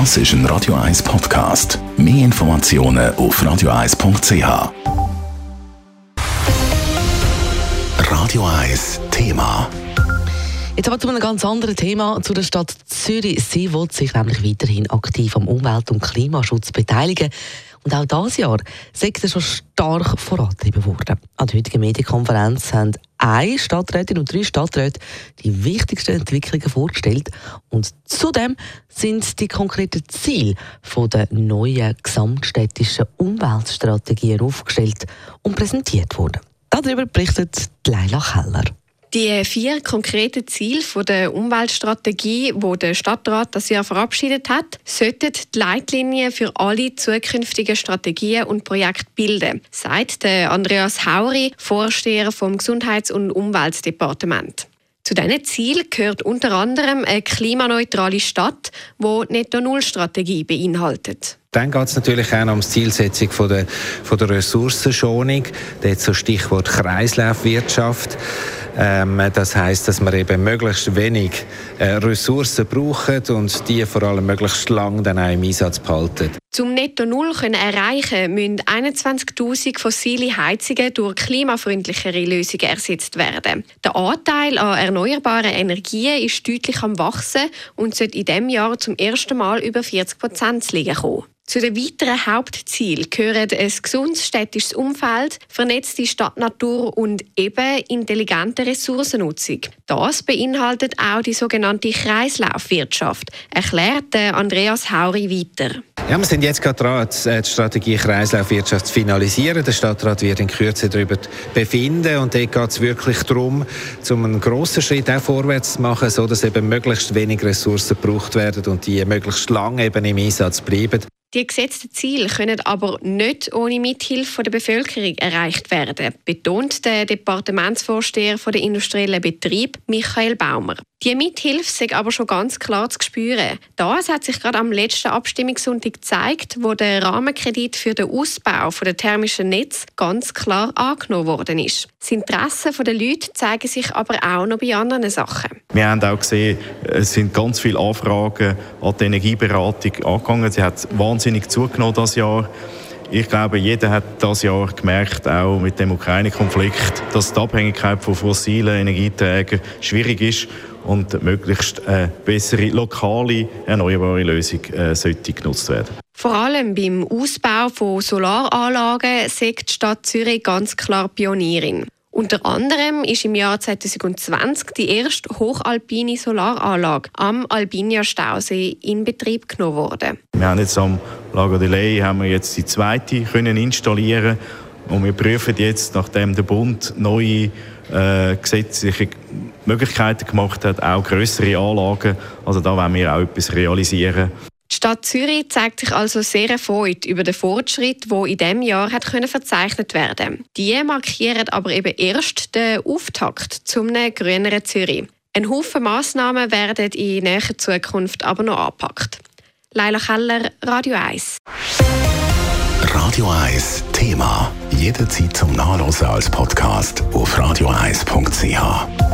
Das ist ein Radio 1 Podcast. Mehr Informationen auf radio1.ch. Radio 1 Thema. Jetzt aber zu einem ganz anderen Thema, zu der Stadt Zürich. Sie will sich nämlich weiterhin aktiv am Umwelt- und Klimaschutz beteiligen. Und auch dieses Jahr sind sie schon stark vorangetrieben worden. An der heutigen Medienkonferenz haben eine Stadträtin und drei Stadträte die wichtigsten Entwicklungen vorgestellt. Und zudem sind die konkreten Ziele der neuen gesamtstädtischen Umweltstrategien aufgestellt und präsentiert worden. Darüber berichtet Leila Keller. Die vier konkreten Ziele der Umweltstrategie, die der Stadtrat das Jahr verabschiedet hat, sollten die Leitlinien für alle zukünftigen Strategien und Projekte bilden, sagt Andreas Hauri, Vorsteher vom Gesundheits- und Umweltdepartement. Zu diesen Zielen gehört unter anderem eine klimaneutrale Stadt, die Netto-Null-Strategie beinhaltet. Dann geht es natürlich auch um die Zielsetzung von der, von der Ressourcenschonung. Da so Stichwort Kreislaufwirtschaft. Ähm, das heißt, dass wir eben möglichst wenig äh, Ressourcen brauchen und die vor allem möglichst lang dann auch im Einsatz behalten. Zum Netto Null können erreichen, müssen 21.000 fossile Heizungen durch klimafreundlichere Lösungen ersetzt werden. Der Anteil an erneuerbaren Energien ist deutlich am wachsen und sollte in diesem Jahr zum ersten Mal über 40 Prozent liegen kommen. Zu den weiteren Hauptzielen gehören ein gesundes städtisches Umfeld, vernetzte Stadtnatur und eben intelligente Ressourcennutzung. Das beinhaltet auch die sogenannte Kreislaufwirtschaft, erklärt Andreas Hauri weiter. Ja, wir sind jetzt gerade dran, die Strategie Kreislaufwirtschaft zu finalisieren. Der Stadtrat wird in Kürze darüber befinden und dort geht es wirklich darum, um einen grossen Schritt auch vorwärts zu machen, so dass eben möglichst wenig Ressourcen gebraucht werden und die möglichst lange eben im Einsatz bleiben. Die gesetzten Ziele können aber nicht ohne Mithilfe der Bevölkerung erreicht werden, betont der Departementsvorsteher der industriellen Betrieb Michael Baumer. Die Mithilfe sei aber schon ganz klar zu spüren. Das hat sich gerade am letzten Abstimmungssonntag gezeigt, wo der Rahmenkredit für den Ausbau der thermischen Netz ganz klar angenommen worden ist. Das Interesse der Leute zeigt sich aber auch noch bei anderen Sachen. Wir haben auch gesehen, es sind ganz viele Anfragen an die Energieberatung angegangen. Sie hat wahnsinnig zugenommen das Jahr. Ich glaube, jeder hat das Jahr gemerkt, auch mit dem Ukraine-Konflikt, dass die Abhängigkeit von fossilen Energieträgern schwierig ist und möglichst eine bessere lokale erneuerbare Lösung äh, sollte genutzt werden. Vor allem beim Ausbau von Solaranlagen sagt die Stadt Zürich ganz klar Pionierin. Unter anderem ist im Jahr 2020 die erste hochalpine Solaranlage am Albinia Stausee in Betrieb genommen worden. Wir haben jetzt am Lago Delay haben wir jetzt die zweite können installieren und wir prüfen jetzt, nachdem der Bund neue äh, gesetzliche Möglichkeiten gemacht hat, auch größere Anlagen. Also da wollen wir auch etwas realisieren. Die Stadt Zürich zeigt sich also sehr erfreut über den Fortschritt, der in diesem Jahr hat können verzeichnet werden Die markieren aber eben erst den Auftakt zum grüneren Zürich. Ein Haufen Massnahmen werden in näherer Zukunft aber noch angepackt. Leila Keller, Radio 1. Radio 1 Thema. Jederzeit zum Nachlesen als Podcast auf radio1.ch.